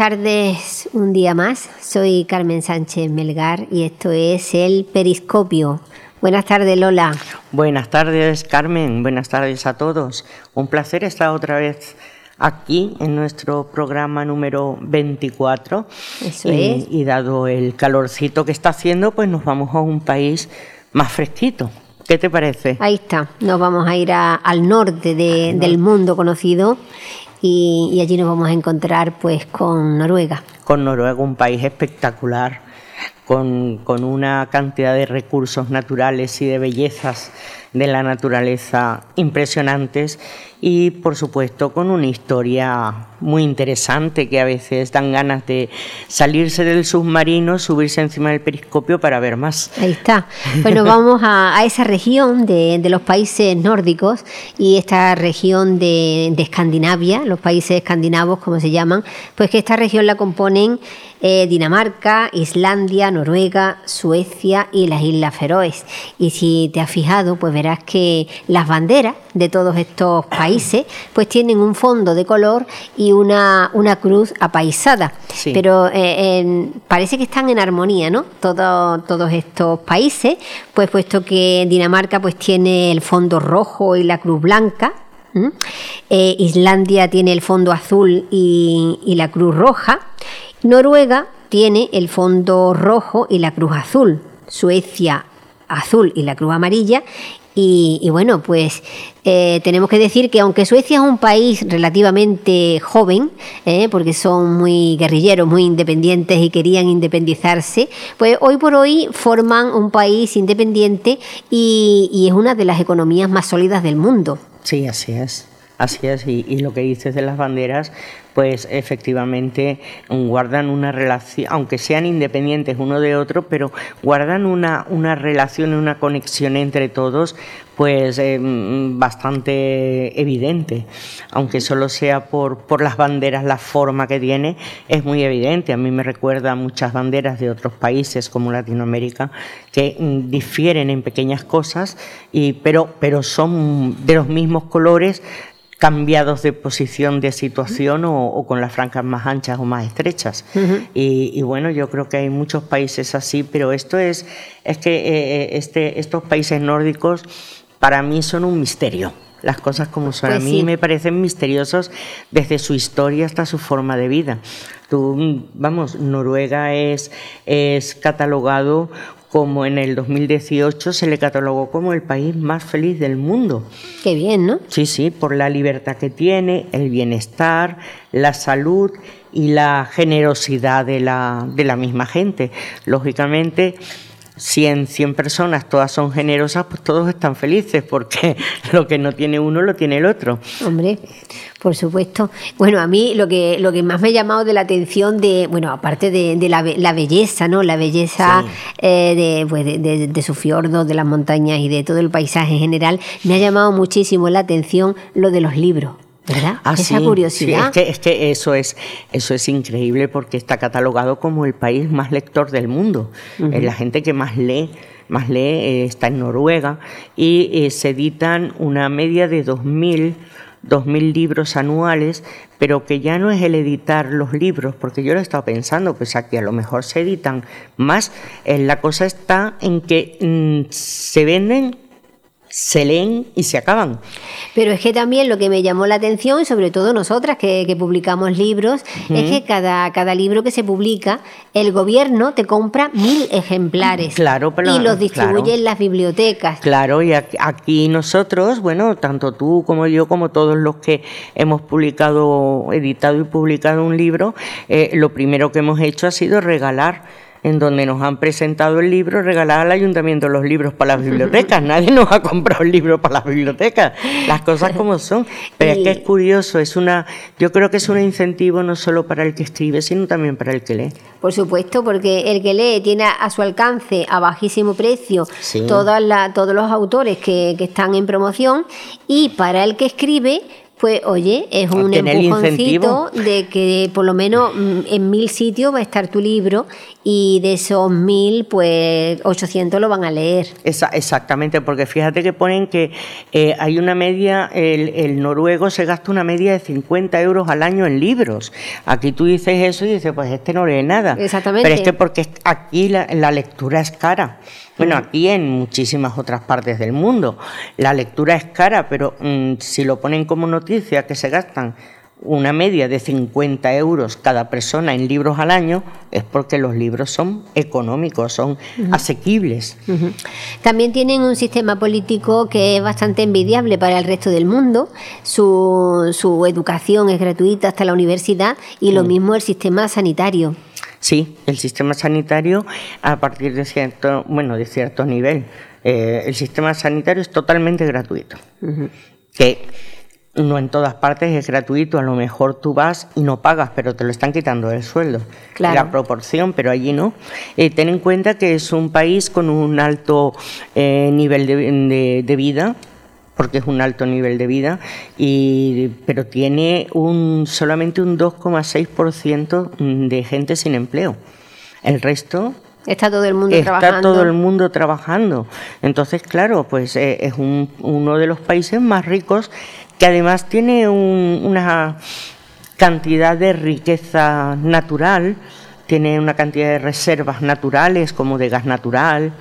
buenas tardes un día más. Soy Carmen Sánchez Melgar y esto es el Periscopio. Buenas tardes, Lola. Buenas tardes, Carmen. Buenas tardes a todos. Un placer estar otra vez aquí en nuestro programa número 24. Eso y, es. Y dado el calorcito que está haciendo, pues nos vamos a un país más fresquito. ¿Qué te parece? Ahí está. Nos vamos a ir a- al norte de- del mundo conocido y, allí nos vamos a encontrar pues con Noruega. Con Noruega, un país espectacular, con, con una cantidad de recursos naturales y de bellezas de la naturaleza impresionantes y por supuesto con una historia muy interesante que a veces dan ganas de salirse del submarino, subirse encima del periscopio para ver más. Ahí está. Bueno, vamos a, a esa región de, de los países nórdicos y esta región de, de Escandinavia, los países escandinavos como se llaman, pues que esta región la componen eh, Dinamarca, Islandia, Noruega, Suecia y las Islas Feroes. Y si te has fijado, pues verás que las banderas de todos estos países pues tienen un fondo de color y una, una cruz apaisada. Sí. Pero eh, parece que están en armonía, ¿no? Todo- todos estos países, pues puesto que Dinamarca pues tiene el fondo rojo y la cruz blanca. Eh, Islandia tiene el fondo azul y, y la cruz roja. Noruega tiene el fondo rojo y la cruz azul. Suecia azul y la cruz amarilla. Y, y bueno, pues eh, tenemos que decir que aunque Suecia es un país relativamente joven, eh, porque son muy guerrilleros, muy independientes y querían independizarse, pues hoy por hoy forman un país independiente y, y es una de las economías más sólidas del mundo. Sí, así es. Así es, y, lo que dices de las banderas, pues efectivamente guardan una relación, aunque sean independientes uno de otro, pero guardan una, una relación, una conexión entre todos, pues eh, bastante evidente. Aunque solo sea por, por las banderas, la forma que tiene, es muy evidente. A mí me recuerda a muchas banderas de otros países como Latinoamérica que mm, difieren en pequeñas cosas, y, pero, pero son de los mismos colores cambiados de posición, de situación o, o con las franjas más anchas o más estrechas. y, y bueno, yo creo que hay muchos países así, pero esto es, es que eh, este, estos países nórdicos para mí son un misterio. Las cosas como son. Pues a mí sí. me parecen misteriosos desde su historia hasta su forma de vida. Tú, vamos, Noruega es, es catalogado como en el 2018 se le catalogó como el país más feliz del mundo. Qué bien, ¿no? Sí, sí, por la libertad que tiene, el bienestar, la salud y la generosidad de la, de la misma gente. Lógicamente, si en 100 personas todas son generosas, pues todos están felices, porque lo que no tiene uno lo tiene el otro. Hombre, por supuesto. Bueno, a mí lo que, lo que más me ha llamado de la atención de, bueno, aparte de, de la, la belleza, ¿no? La belleza Sí. eh, de, pues de, de- de sus fiordos, de las montañas y de todo el paisaje en general, me ha llamado muchísimo la atención lo de los libros, ¿verdad? Ah, Esa sí, curiosidad. sí, es, que, es que eso es, eso es increíble porque está catalogado como el país más lector del mundo. Es la gente que más lee, más lee eh, está en Noruega y eh, se editan una media de 2.000 2.000 libros anuales, pero que ya no es el editar los libros, porque yo lo he estado pensando, pues aquí a lo mejor se editan más. Eh, la cosa está en que mm, se venden, se leen y se acaban. Pero es que también lo que me llamó la atención, sobre todo nosotras que, que publicamos libros, es que cada, cada libro que se publica, el gobierno te compra mil ejemplares Claro, pero- y los distribuye claro. en las bibliotecas. Claro, y aquí- aquí nosotros, bueno, tanto tú como yo, como todos los que hemos publicado, editado y publicado un libro, eh, lo primero que hemos hecho ha sido regalar. En donde nos han presentado el libro, regalar al ayuntamiento los libros para las bibliotecas. Nadie nos ha comprado el libro para las bibliotecas. Las cosas como son. Pero es que es curioso, es una, yo creo que es un incentivo no solo para el que escribe, sino también para el que lee. Por supuesto, porque el que lee tiene a su alcance a bajísimo precio Sí. todas la- todos los autores que, que están en promoción y para el que escribe, pues oye, es un empujoncito de que por lo menos mm, en mil sitios va a estar tu libro y de esos 1000, pues 800 lo van a leer. exactamente, porque fíjate que ponen que eh, hay una media, el, noruego se gasta una media de 50 euros al año en libros. Aquí tú dices eso y dices, pues este no lee nada. Exactamente. Pero es que porque aquí la, lectura es cara. Bueno, aquí en muchísimas otras partes del mundo. La lectura es cara, pero mm, si lo ponen como noticia que se gastan una media de 50 euros cada persona en libros al año es porque los libros son económicos, son asequibles. También tienen un sistema político que es bastante envidiable para el resto del mundo. Su, su educación es gratuita hasta la universidad y lo mm. mismo el sistema sanitario. Sí, el sistema sanitario a partir de cierto, bueno, de cierto nivel. Eh, el sistema sanitario es totalmente gratuito. Que no en todas partes es gratuito, a lo mejor tú vas y no pagas, pero te lo están quitando del sueldo. La proporción, pero allí no. Eh, ten en cuenta que es un país con un alto eh, nivel de, vida, porque es un alto nivel de vida, y, pero tiene un, solamente un 2,6% de gente sin empleo. El resto Está todo el mundo trabajando. Está todo el mundo trabajando. Entonces, claro, pues eh, es uno de los países más ricos que además tiene una cantidad de riqueza natural, tiene una cantidad de reservas naturales como de gas natural,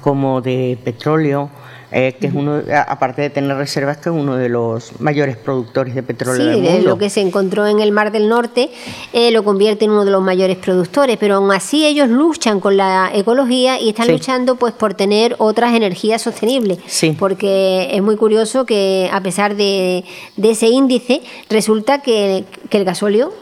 como de petróleo, eh, que es uno, aparte de tener reservas, que es uno de los mayores productores de petróleo del mundo. lo que se encontró en el Mar del Norte eh, lo convierte en uno de los mayores productores, pero aún así ellos luchan con la ecología y están luchando pues por tener otras energías sostenibles. Porque es muy curioso que a pesar de, ese índice, resulta que, que el gasóleo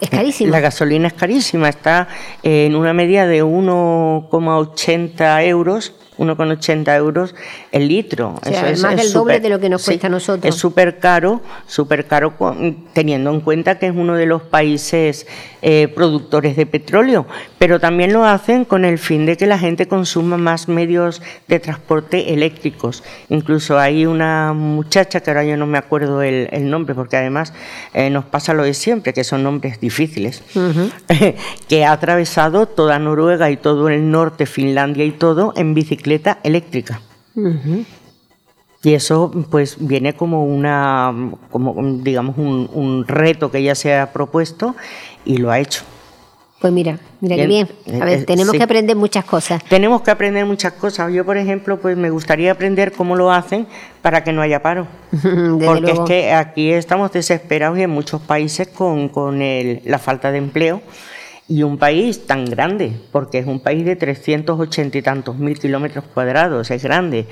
es carísimo. La gasolina es carísima, está en una media de 1,80 euros 1,80 euros el litro. Eso es más del doble de lo que nos cuesta a nosotros. Es súper caro, súper caro teniendo en cuenta que es uno de los países eh, productores de petróleo, pero también lo hacen con el fin de que la gente consuma más medios de transporte eléctricos. Incluso hay una muchacha, que ahora yo no me acuerdo el, nombre, porque además eh, nos pasa lo de siempre, que son nombres difíciles, que ha atravesado toda Noruega y todo el norte, Finlandia y todo en bicicleta eléctrica. Y eso pues viene como una, como digamos un, reto que ella se ha propuesto y lo ha hecho. Pues mira, mira qué bien. A ver, eh, tenemos que aprender muchas cosas. Tenemos que aprender muchas cosas. Yo, por ejemplo, pues me gustaría aprender cómo lo hacen para que no haya paro. Porque es que aquí estamos desesperados y en muchos países con, con el, la falta de empleo y un país tan grande, porque es un país de 380 y tantos mil kilómetros cuadrados, es grande.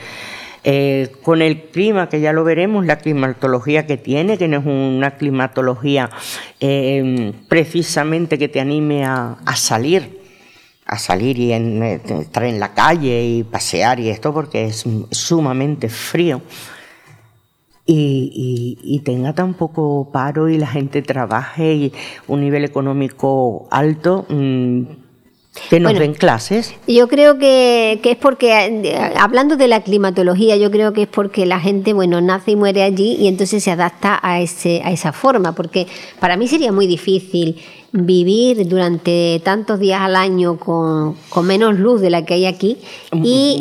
Eh, con el clima, que ya lo veremos, la climatología que tiene, que no es una climatología eh, precisamente que te anime a, salir, a salir y eh, estar en la calle y pasear y esto, porque es sumamente frío y, tenga tan poco paro y la gente trabaje y un nivel económico alto. Mm, que nos den clases. Yo creo que, que, es porque, hablando de la climatología, yo creo que es porque la gente, bueno, nace y muere allí y entonces se adapta a, ese, a esa forma, porque para mí sería muy difícil vivir durante tantos días al año con, menos luz de la que hay aquí y,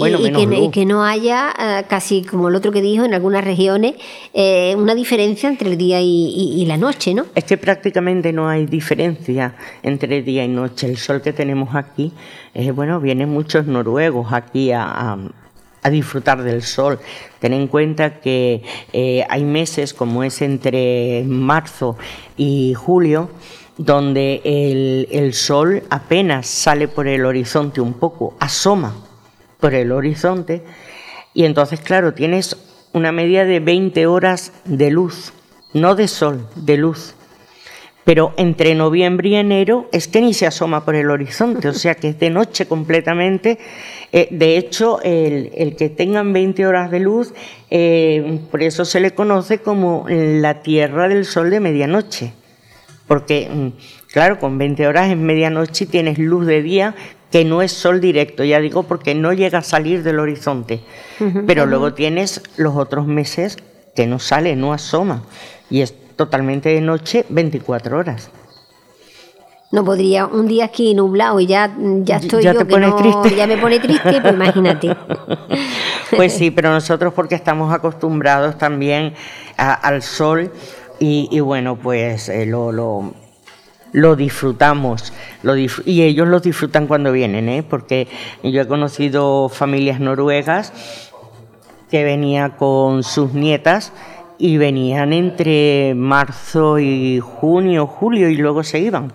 que, no haya, eh, casi como el otro que dijo, en algunas regiones, eh, una diferencia entre el día y, la noche, ¿no? Es que prácticamente no hay diferencia entre día y noche. El sol que tenemos aquí, eh, bueno, vienen muchos noruegos aquí a, disfrutar del sol. Ten en cuenta que hay meses como es entre marzo y julio, donde el, sol apenas sale por el horizonte un poco, asoma por el horizonte, y entonces, claro, tienes una media de 20 horas de luz, no de sol, de luz. Pero entre noviembre y enero es que ni se asoma por el horizonte, o sea que es de noche completamente. Eh, de hecho, el, que tengan 20 horas de luz, eh, por eso se le conoce como la Tierra del Sol de medianoche porque, mm, claro, con 20 horas en medianoche tienes luz de día que no es sol directo, ya digo, porque no llega a salir del horizonte. Pero luego tienes los otros meses que no sale, no asoma, y es totalmente de noche 24 horas. No podría, un día aquí nublado y ya, ya estoy ya yo te que pones no- triste. ya me pone triste, pues imagínate. Pues sí, pero nosotros porque estamos acostumbrados también a- al sol y, y bueno, pues eh, lo, lo, lo disfrutamos lo y ellos lo disfrutan cuando vienen, ¿eh? porque yo he conocido familias noruegas que venía con sus nietas y venían entre marzo y junio, julio y luego se iban.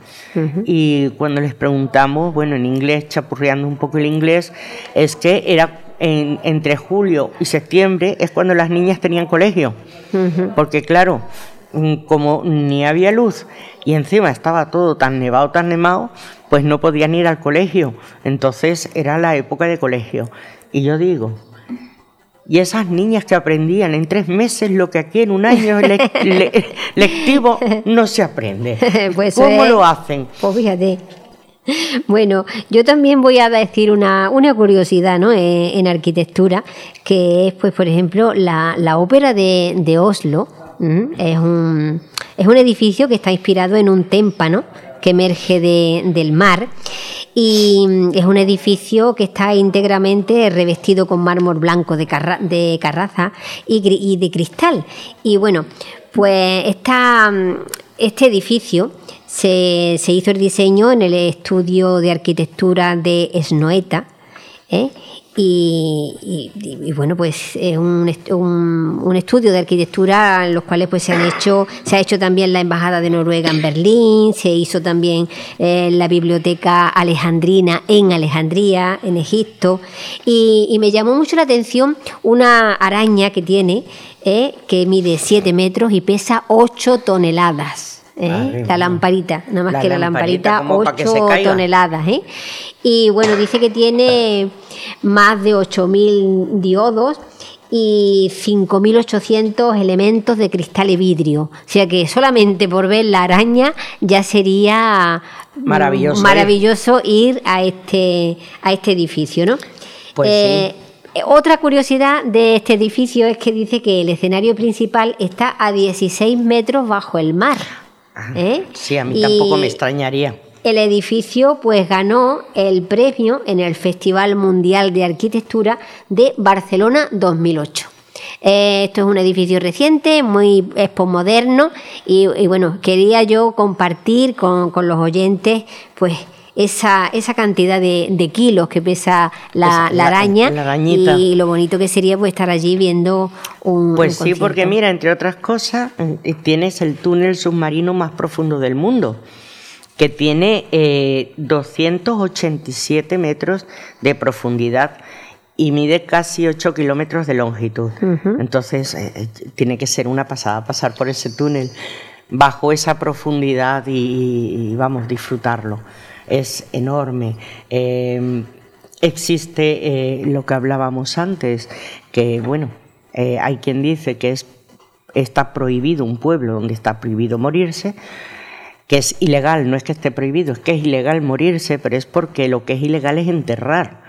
Y cuando les preguntamos, bueno, en inglés, chapurreando un poco el inglés, es que era en- entre julio y septiembre es cuando las niñas tenían colegio. Porque claro, como ni había luz y encima estaba todo tan nevado, tan nevado, pues no podían ir al colegio. Entonces era la época de colegio. Y yo digo, y esas niñas que aprendían en tres meses lo que aquí en un año le- le- lectivo no se aprende. Pues ¿Cómo es- lo hacen? Pues fíjate. Bueno, yo también voy a decir una, una curiosidad ¿no? Eh, en arquitectura, que es, pues, por ejemplo, la, la ópera de, de Oslo. Es, un, es un edificio que está inspirado en un témpano que emerge de- del mar y mm, es un edificio que está íntegramente revestido con mármol blanco de, carra- de carraza y, de cristal. Y bueno, pues mm, este edificio se, se hizo el diseño en el estudio de arquitectura de Snoeta. ¿eh? Y, y- y, bueno, pues es un, est- un- un estudio de arquitectura en los cuales pues se han hecho, se ha hecho también la embajada de Noruega en Berlín, se hizo también eh, la biblioteca alejandrina en Alejandría, en Egipto, y, y me llamó mucho la atención una araña que tiene, eh, que mide 7 metros y pesa 8 toneladas. ¿Eh? Madre La lamparita, nada más La que la lamparita, lamparita, como pa' que se 8 caiga. toneladas. ¿eh? Y bueno, dice que tiene más de 8.000 diodos y 5.800 elementos de cristal y vidrio. O sea que solamente por ver la araña ya sería mm, Maravilloso ir. maravilloso ir a este, a este edificio, ¿no? Pues Eh, Otra curiosidad de este edificio es que dice que el escenario principal está a 16 metros bajo el mar. ¿Eh? Sí, a mí Y- tampoco me extrañaría. el edificio pues ganó el premio en el Festival Mundial de Arquitectura de Barcelona 2008. Eh, esto es un edificio reciente, muy es posmoderno y, y bueno, quería yo compartir con, con los oyentes pues esa, esa cantidad de, de kilos que pesa la, Esa- la la- araña la y lo bonito que sería pues estar allí viendo un Pues un sí, porque mira, entre otras cosas, eh, tienes el túnel submarino más profundo del mundo, que tiene eh, 287 metros de profundidad y mide casi 8 kilómetros de longitud. Entonces, eh, eh, tiene que ser una pasada pasar por ese túnel bajo esa profundidad y, y, vamos, disfrutarlo. Es enorme. Eh, existe eh, lo que hablábamos antes, que bueno, eh, hay quien dice que es, está prohibido un pueblo donde está prohibido morirse, que es ilegal, no es que esté prohibido, es que es ilegal morirse, pero es porque lo que es ilegal es enterrar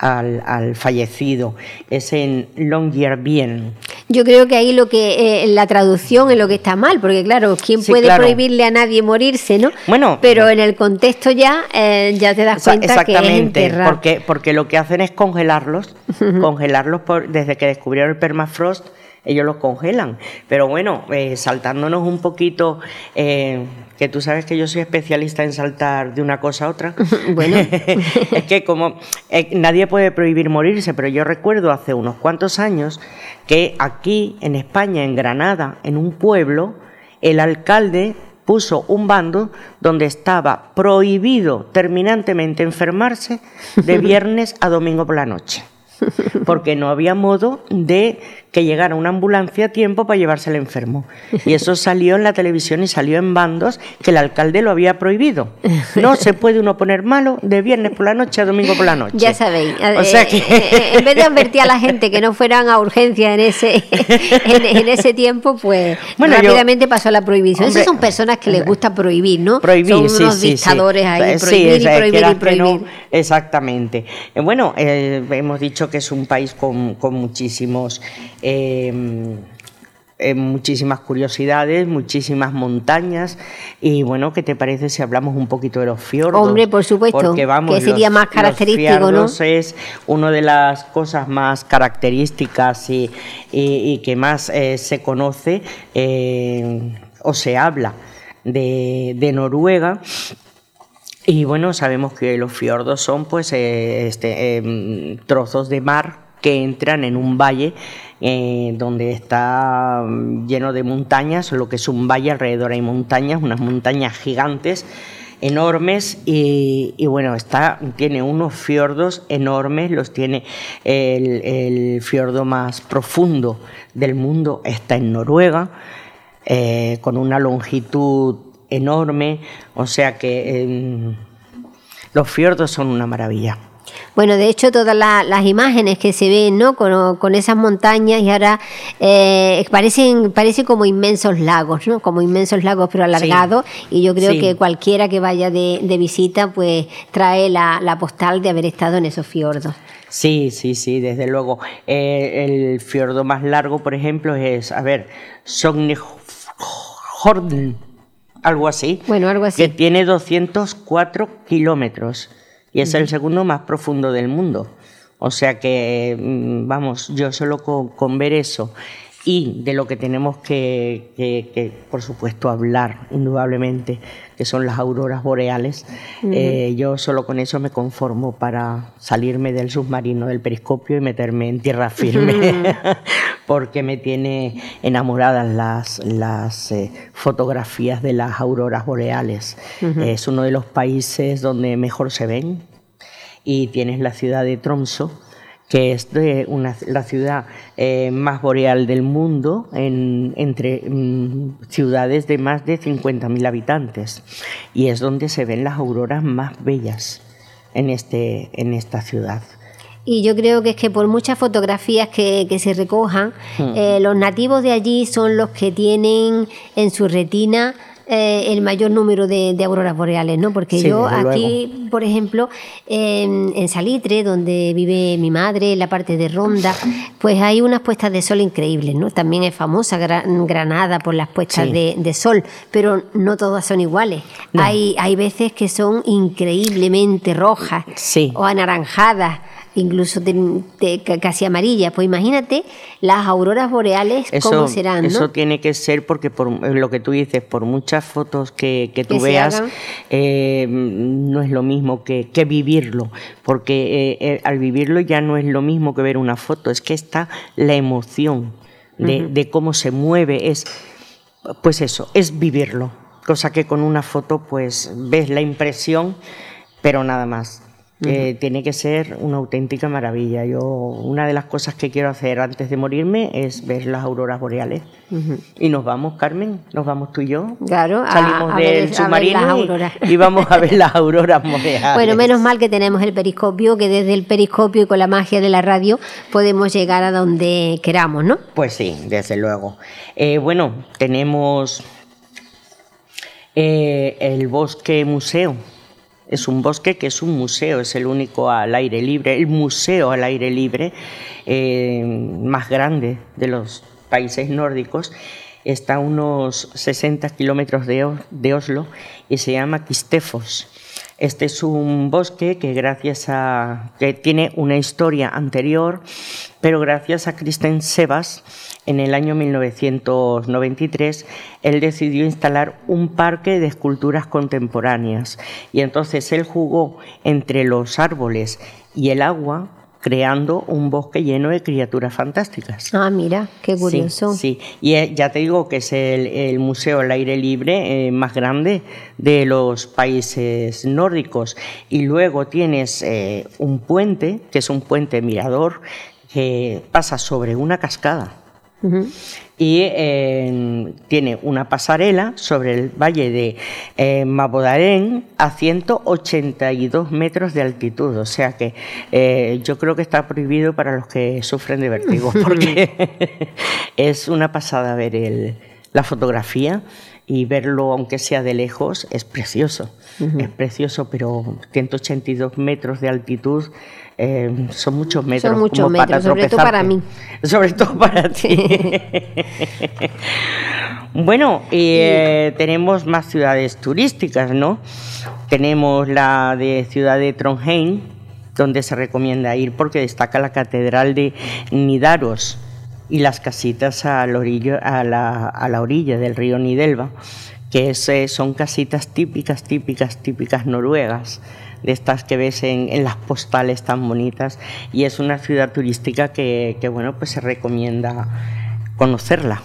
al, al fallecido. Es en Longyearbyen. Yo creo que ahí lo que eh, la traducción es lo que está mal, porque claro, ¿quién Sí, puede claro. prohibirle a nadie morirse, no? Bueno, pero en el contexto ya eh, ya te das cuenta que es Exactamente, porque, porque lo que hacen es congelarlos, congelarlos por- desde que descubrieron el permafrost, ellos los congelan. Pero bueno, eh, saltándonos un poquito, eh, que tú sabes que yo soy especialista en saltar de una cosa a otra. Bueno. es que como eh, nadie puede prohibir morirse, pero yo recuerdo hace unos cuantos años que aquí en España, en Granada, en un pueblo, el alcalde puso un bando donde estaba prohibido terminantemente enfermarse de viernes a domingo por la noche. Porque no había modo de que llegara una ambulancia a tiempo para llevarse al enfermo. Y eso salió en la televisión y salió en bandos que el alcalde lo había prohibido. No se puede uno poner malo de viernes por la noche a domingo por la noche. Ya sabéis. O sea eh, que- eh, en vez de advertir a la gente que no fueran a urgencia en ese en, en ese tiempo, pues Bueno, yo- rápidamente pasó la prohibición. Hombre, Esas son personas que les gusta prohibir, ¿no? Prohibir, son sí, unos sí, sí. dictadores ahí, Eh, sí, prohibir o y prohibir y no, prohibir. exactamente. Eh, bueno, eh, hemos dicho que es un país con, con muchísimos eh, eh, muchísimas curiosidades, muchísimas montañas. Y bueno, ¿qué te parece si hablamos un poquito de los fiordos? Hombre, por supuesto. que sería más característico, ¿no? Es una de las cosas más características y, que más eh, se conoce eh, o se habla de, Noruega. Y bueno, sabemos que los fiordos son pues este, em, trozos de mar que entran en un valle eh, donde está mm, lleno de montañas, lo que es un valle, alrededor. Hay montañas, unas montañas gigantes enormes y, bueno, está, tiene unos fiordos enormes, los tiene el, fiordo más profundo del mundo, está en Noruega, eh, con una longitud enorme, o sea que em, los fiordos son una maravilla. Bueno, de hecho, todas las imágenes que se ven ¿no? con, esas montañas y ahora eh, parecen, parecen como inmensos lagos, ¿no? como inmensos lagos pero alargados. y yo creo que cualquiera que vaya de, visita pues trae la, postal de haber estado en esos fiordos. Sí, sí, sí, desde luego. Eh, el fiordo más largo, por ejemplo, es, a ver, Sognehorden, algo así. Bueno, algo así. Que tiene 204 kilómetros y es el segundo más profundo del mundo. O sea que, mm, vamos, yo solo con, ver eso y de lo que tenemos que, por supuesto, hablar, indudablemente, que son las auroras boreales, eh, yo solo con eso me conformo para salirme del submarino, del periscopio y meterme en tierra firme, porque me tiene enamoradas las, las eh, fotografías de las auroras boreales. Es uno de los países donde mejor se ven y tienes la ciudad de Tromso que es una, la ciudad eh, más boreal del mundo, en, entre mm, ciudades de más de 50.000 habitantes, y es donde se ven las auroras más bellas en, este, en esta ciudad. Y yo creo que es que por muchas fotografías que, se recojan, hmm. eh, los nativos de allí son los que tienen en su retina eh, el mayor número de, auroras boreales, ¿no? Porque yo aquí, por ejemplo, en, Salitre, donde vive mi madre, en la parte de Ronda, pues hay unas puestas de sol increíbles, ¿no? También es famosa Granada por las puestas de, sol, pero no todas son iguales. Hay, hay veces que son increíblemente rojas o anaranjadas incluso de, casi amarilla. Pues imagínate las auroras boreales, ¿cómo serán? Eso tiene que ser porque por lo que tú dices, por muchas fotos que, que tú veas, eh, no es lo mismo que, vivirlo, porque eh, eh, al vivirlo ya no es lo mismo que ver una foto, es que está la emoción de, de cómo se mueve, es pues eso, es vivirlo, cosa que con una foto pues ves la impresión, pero nada más tiene que ser una auténtica maravilla. Yo una de las cosas que quiero hacer antes de morirme es ver las auroras boreales. Y nos vamos, Carmen, nos vamos tú y yo. Claro, salimos del submarino y, vamos a ver las auroras boreales. Bueno, menos mal que tenemos el periscopio, que desde el periscopio y con la magia de la radio podemos llegar a donde queramos, ¿no? Pues sí, desde luego. Eh, bueno, tenemos eh, el bosque museo es un bosque que es un museo, es el único al aire libre, el museo al aire libre eh, más grande de los países nórdicos. Está a unos 60 kilómetros de, Oslo y se llama Kistefos. Este es un bosque que gracias a que tiene una historia anterior, pero gracias a Kristen Sebas en el año 1993, él decidió instalar un parque de esculturas contemporáneas. Y entonces él jugó entre los árboles y el agua creando un bosque lleno de criaturas fantásticas. Ah, mira, qué curioso. Sí, y eh, ya te digo que es el, museo al aire libre eh, más grande de los países nórdicos. Y luego tienes eh, un puente, que es un puente mirador, que pasa sobre una cascada. Y eh, tiene una pasarela sobre el valle de eh, Mabodarén a 182 metros de altitud. O sea que eh, yo creo que está prohibido para los que sufren de vértigo, porque es una pasada ver el, la fotografía y verlo, aunque sea de lejos, es precioso. Es precioso, pero 182 metros de altitud eh, son muchos metros. Son muchos metros, sobre todo para mí. Sobre todo para ti. bueno, eh, tenemos más ciudades turísticas, ¿no? Tenemos la de ciudad de Trondheim, donde se recomienda ir porque destaca la catedral de Nidaros y las casitas a la orilla, a la, a la orilla del río Nidelva, que es, eh, son casitas típicas, típicas, típicas noruegas de estas que ves en, las postales tan bonitas y es una ciudad turística que, bueno, pues se recomienda conocerla.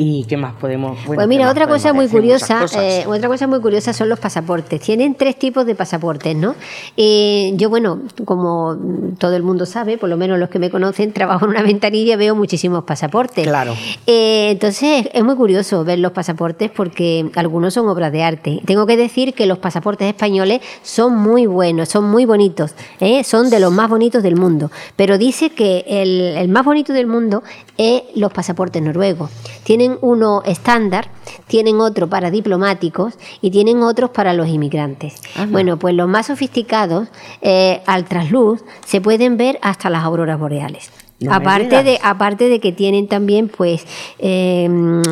¿Y qué más podemos? pues mira, otra cosa muy curiosa, eh, otra cosa muy curiosa son los pasaportes. Tienen tres tipos de pasaportes, ¿no? Eh, yo, bueno, como todo el mundo sabe, por lo menos los que me conocen, trabajo en una ventanilla, veo muchísimos pasaportes. Claro. Eh, entonces es muy curioso ver los pasaportes porque algunos son obras de arte. Tengo que decir que los pasaportes españoles son muy buenos, son muy bonitos, son de los más bonitos del mundo. Pero dice que el, el más bonito del mundo es los pasaportes noruegos. Tienen uno estándar, tienen otro para diplomáticos y tienen otros para los inmigrantes. Bueno, pues los más sofisticados, eh, al trasluz, se pueden ver hasta las auroras boreales aparte de aparte de que tienen también pues em,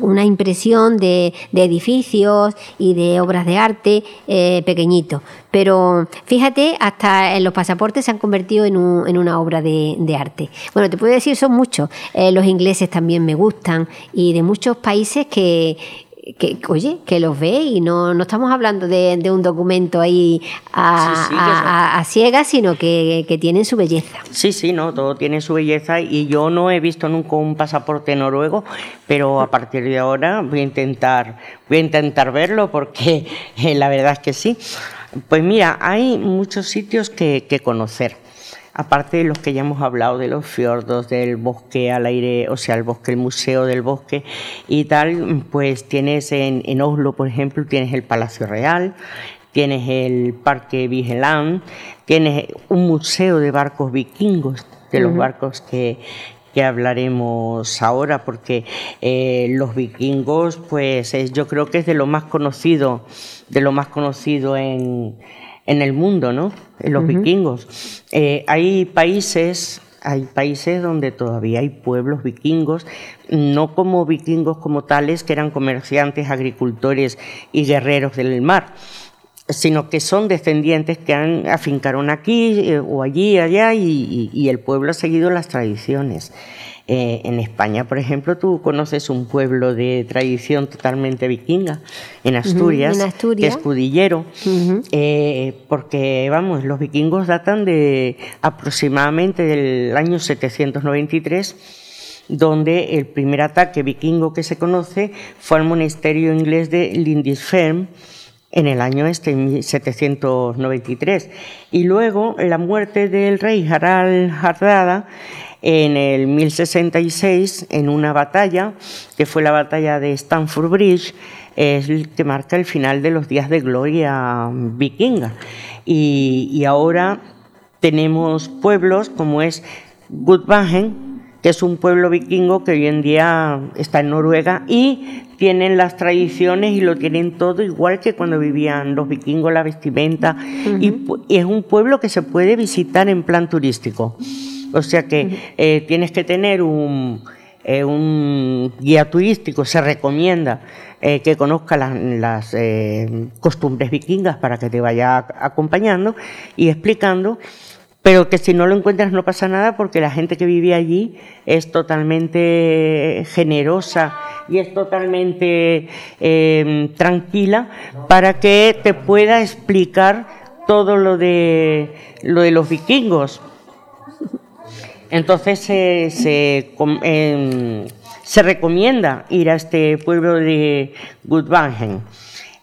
una impresión de, edificios y de obras de arte eh, pequeñito. Pero fíjate hasta en los pasaportes se han convertido en, en una obra de, arte. Bueno te puedo decir son muchos. Eh, los ingleses también me gustan y de muchos países que que, oye, que los ve y no, no estamos hablando de, un documento ahí a, ciegas, sino que, que, tienen su belleza. Sí, sí, no, todo tiene su belleza y yo no he visto nunca un pasaporte noruego, pero a partir de ahora voy a intentar, voy a intentar verlo porque eh, la verdad es que sí. Pues mira, hay muchos sitios que, que conocer aparte de los que ya hemos hablado, de los fiordos, del bosque al aire, o sea, el bosque, el museo del bosque y tal, pues tienes en, Oslo, por ejemplo, tienes el Palacio Real, tienes el Parque Vigeland, tienes un museo de barcos vikingos, de los barcos que, hablaremos ahora, porque eh, los vikingos, pues yo creo que es de lo más conocido, de lo más conocido en, en el mundo, ¿no? En los vikingos. Eh, hay países, hay países donde todavía hay pueblos vikingos, no como vikingos como tales, que eran comerciantes, agricultores y guerreros del mar sino que son descendientes que han afincaron aquí eh, o allí, allá, y, el pueblo ha seguido las tradiciones. Eh, en España, por ejemplo, tú conoces un pueblo de tradición totalmente vikinga, en Asturias, que es Cudillero, eh, porque, vamos, los vikingos datan de aproximadamente del año 793 donde el primer ataque vikingo que se conoce fue al monasterio inglés de Lindisfarne en el año este, 793. Y luego la muerte del rey Harald Hardrada en el 1066 en una batalla, que fue la batalla de Stamford Bridge, es el que marca el final de los días de gloria vikinga. Y, ahora tenemos pueblos como es Gudvangen, que es un pueblo vikingo que hoy en día está en Noruega y tienen las tradiciones y lo tienen todo igual que cuando vivían los vikingos, la vestimenta, y es un pueblo que se puede visitar en plan turístico. O sea que eh, tienes que tener un, eh, un, guía turístico, se recomienda eh, que conozca las, costumbres vikingas para que te vaya acompañando y explicando, pero que si no lo encuentras no pasa nada porque la gente que vive allí es totalmente generosa y es totalmente tranquila para que te pueda explicar todo lo de, lo de los vikingos entonces se, em, se, recomienda ir a este pueblo de Gudvangen.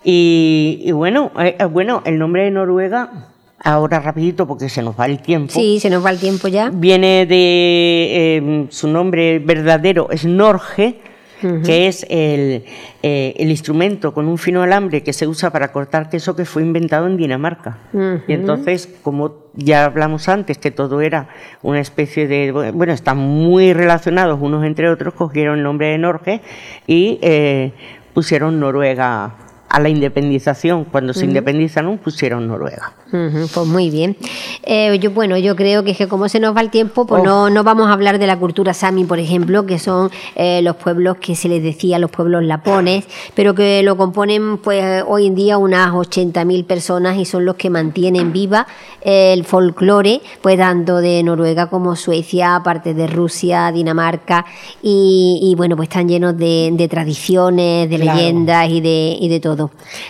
Y, bueno, eh, eh, bueno, el nombre de Noruega ahora rapidito porque se nos va el tiempo. Sí, se nos va el tiempo ya. Viene de em, su nombre verdadero es Norge que es el, eh, el, instrumento con un fino alambre que se usa para cortar queso que fue inventado en Dinamarca. Y entonces, como ya hablamos antes, que todo era una especie de, bueno, están muy relacionados unos entre otros, cogieron el nombre de Norge y eh, pusieron Noruega a la independización. Cuando se independizaron pusieron Noruega. pues muy bien. Eh, yo, bueno, yo creo que, es que como se nos va el tiempo, pues no, no vamos a hablar de la cultura sami, por ejemplo, que son eh, los pueblos que se les decía los pueblos lapones, pero que lo componen pues hoy en día unas 80.000 personas y son los que mantienen viva el folclore, pues tanto de Noruega como Suecia, parte de Rusia, Dinamarca, y, bueno, pues están llenos de, tradiciones, de leyendas y de, y de todo.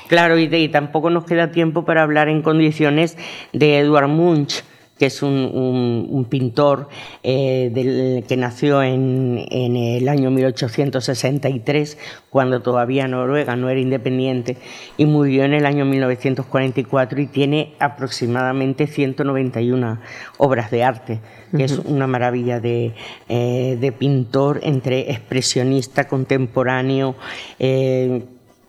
Claro, y, tampoco nos queda tiempo para hablar en condiciones de Edward Munch que es un, pintor eh, que nació en, el año 1863, cuando todavía Noruega no era independiente, y murió en el año 1944 y tiene aproximadamente 191 obras de arte, que es una maravilla de, eh, de, pintor entre expresionista, contemporáneo, eh,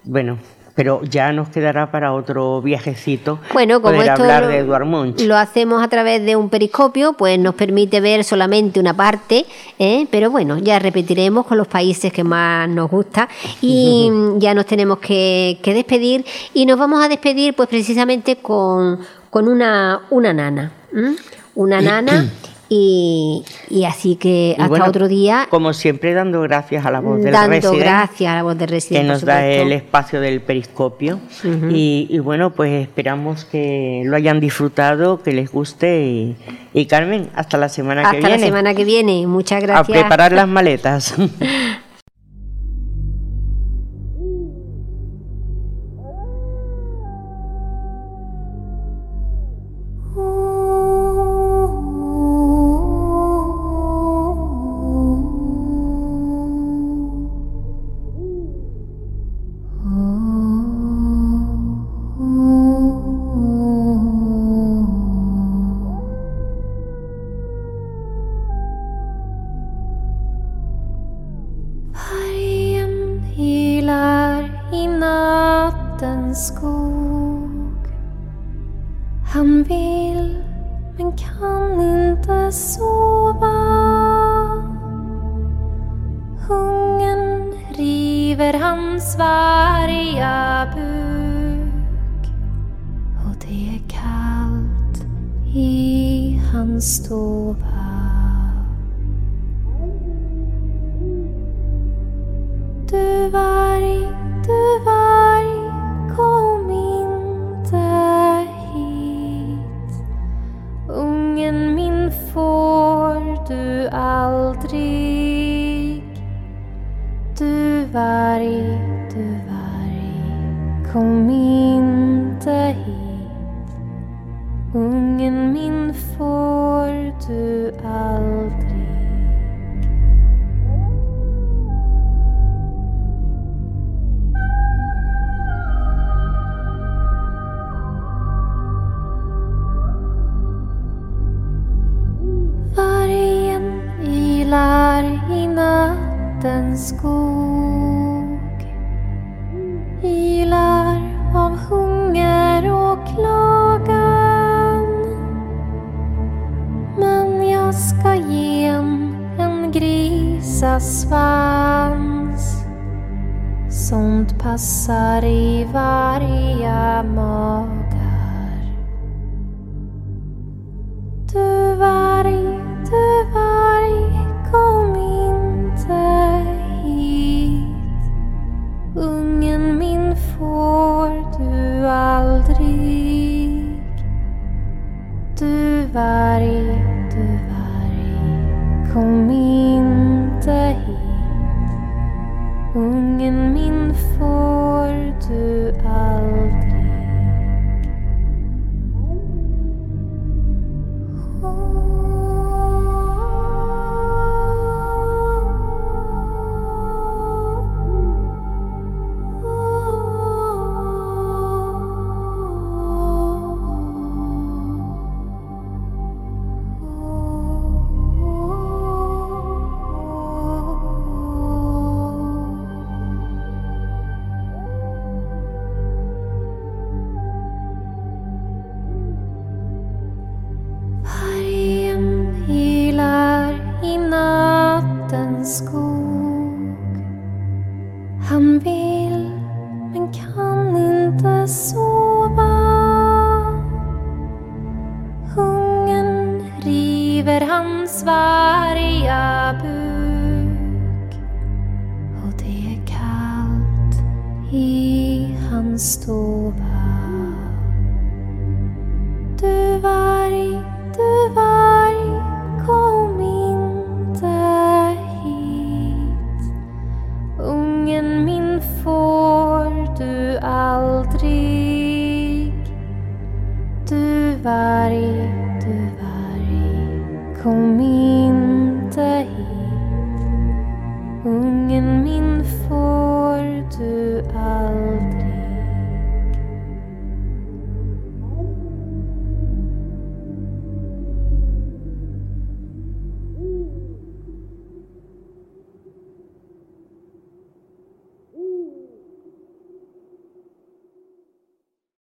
bueno, pero ya nos quedará para otro viajecito bueno, como esto hablar de Edward Munch. Lo hacemos a través de un periscopio, pues nos permite ver solamente una parte, ¿eh? pero bueno, ya repetiremos con los países que más nos gusta y ya nos tenemos que, despedir y nos vamos a despedir pues precisamente con, con una, una nana. Una nana Y, así que hasta otro día. Como siempre, dando gracias a la voz del Dando gracias a la voz del residente. Que nos da el espacio del periscopio. y, bueno, pues esperamos que lo hayan disfrutado, que les guste. Y, Carmen, hasta la semana que viene. Hasta la semana que viene. Muchas gracias. A preparar las maletas. skog. Han vill men kan inte sova. Hungern river hans varga buk. Och det är kallt i hans stova. Du varg varg, du varg, kom inte hit. Ungen min får du aldrig. Vargen ylar i nattens skog varg, du varg, kom inte hit. Ungen min får du river hans varga buk och det är kallt i hans stova Du varg, du varg, kom inte hit. Ungen min får du aldrig. Du varg Call me